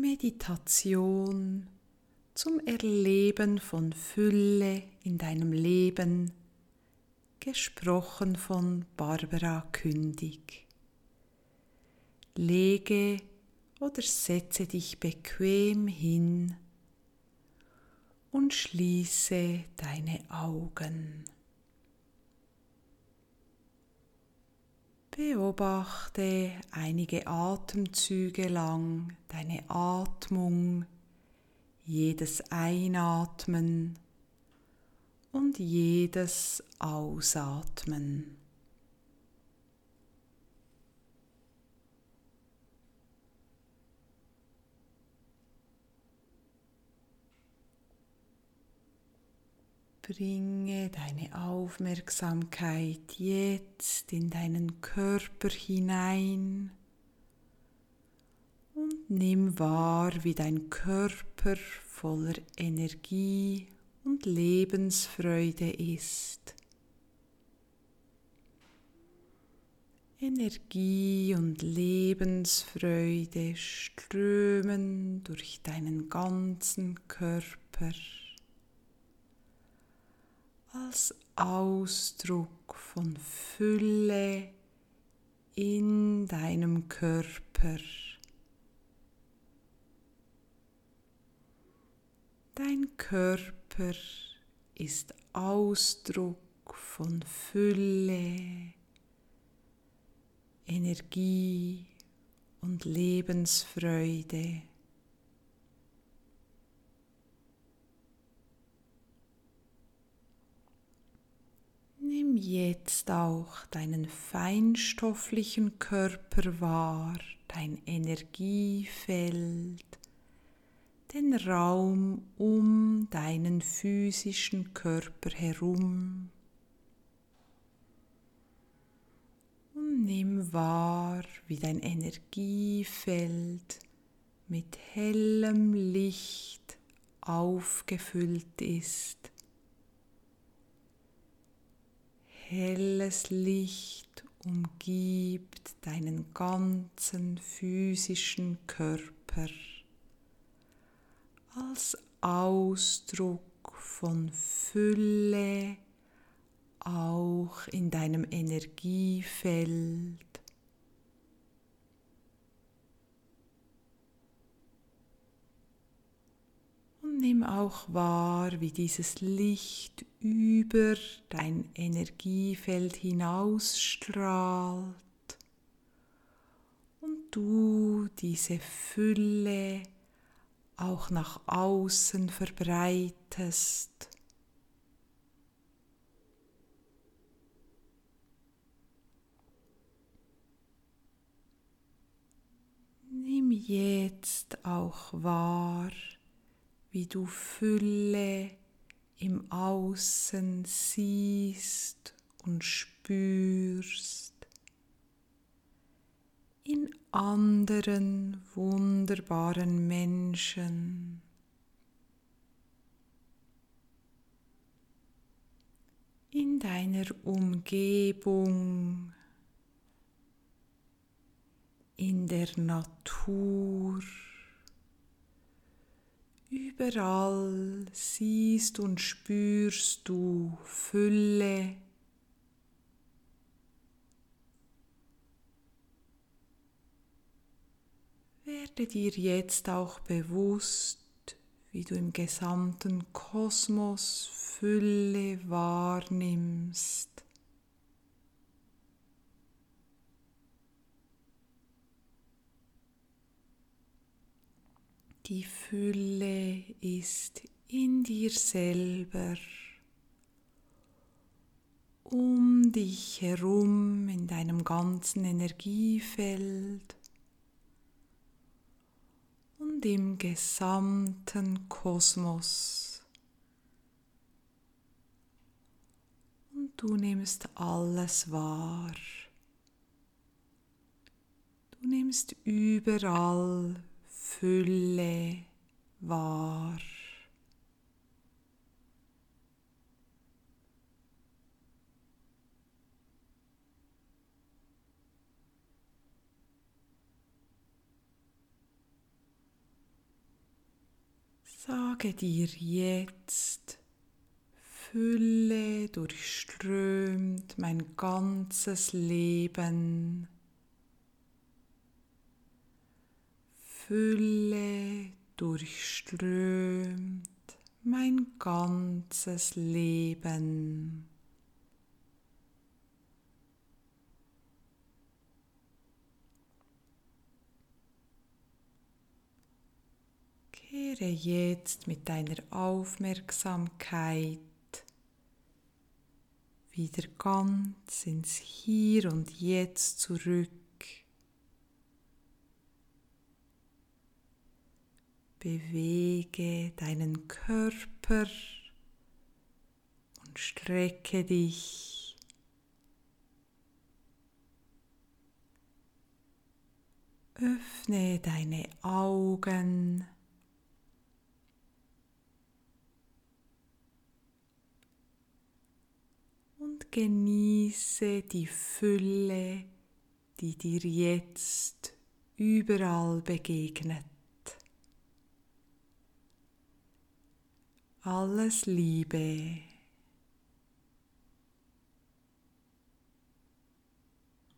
Meditation zum Erleben von Fülle in deinem Leben, gesprochen von Barbara Kündig. Lege oder setze dich bequem hin und schließe deine Augen. Beobachte einige Atemzüge lang deine Atmung, jedes Einatmen und jedes Ausatmen. Bringe deine Aufmerksamkeit jetzt in deinen Körper hinein und nimm wahr, wie dein Körper voller Energie und Lebensfreude ist. Energie und Lebensfreude strömen durch deinen ganzen Körper als Ausdruck von Fülle in deinem Körper. Dein Körper ist Ausdruck von Fülle, Energie und Lebensfreude. Nimm jetzt auch deinen feinstofflichen Körper wahr, dein Energiefeld, den Raum um deinen physischen Körper herum. Und nimm wahr, wie dein Energiefeld mit hellem Licht aufgefüllt ist. Helles Licht umgibt deinen ganzen physischen Körper als Ausdruck von Fülle auch in deinem Energiefeld. Nimm auch wahr, wie dieses Licht über dein Energiefeld hinausstrahlt und du diese Fülle auch nach außen verbreitest. Nimm jetzt auch wahr, wie du Fülle im Außen siehst und spürst, in anderen wunderbaren Menschen. in deiner Umgebung, in der Natur. Überall siehst und spürst du Fülle. Werde dir jetzt auch bewusst, wie du im gesamten Kosmos Fülle wahrnimmst. Die Fülle ist in dir selber, um dich herum in deinem ganzen Energiefeld und im gesamten Kosmos. Und du nimmst alles wahr. Du nimmst überall Fülle wahr. Sage dir jetzt, Fülle durchströmt mein ganzes Leben. Fülle durchströmt mein ganzes Leben. Kehre jetzt mit deiner Aufmerksamkeit wieder ganz ins Hier und Jetzt zurück. Bewege deinen Körper und strecke dich. Öffne deine Augen. Und genieße die Fülle, die dir jetzt überall begegnet. Alles Liebe.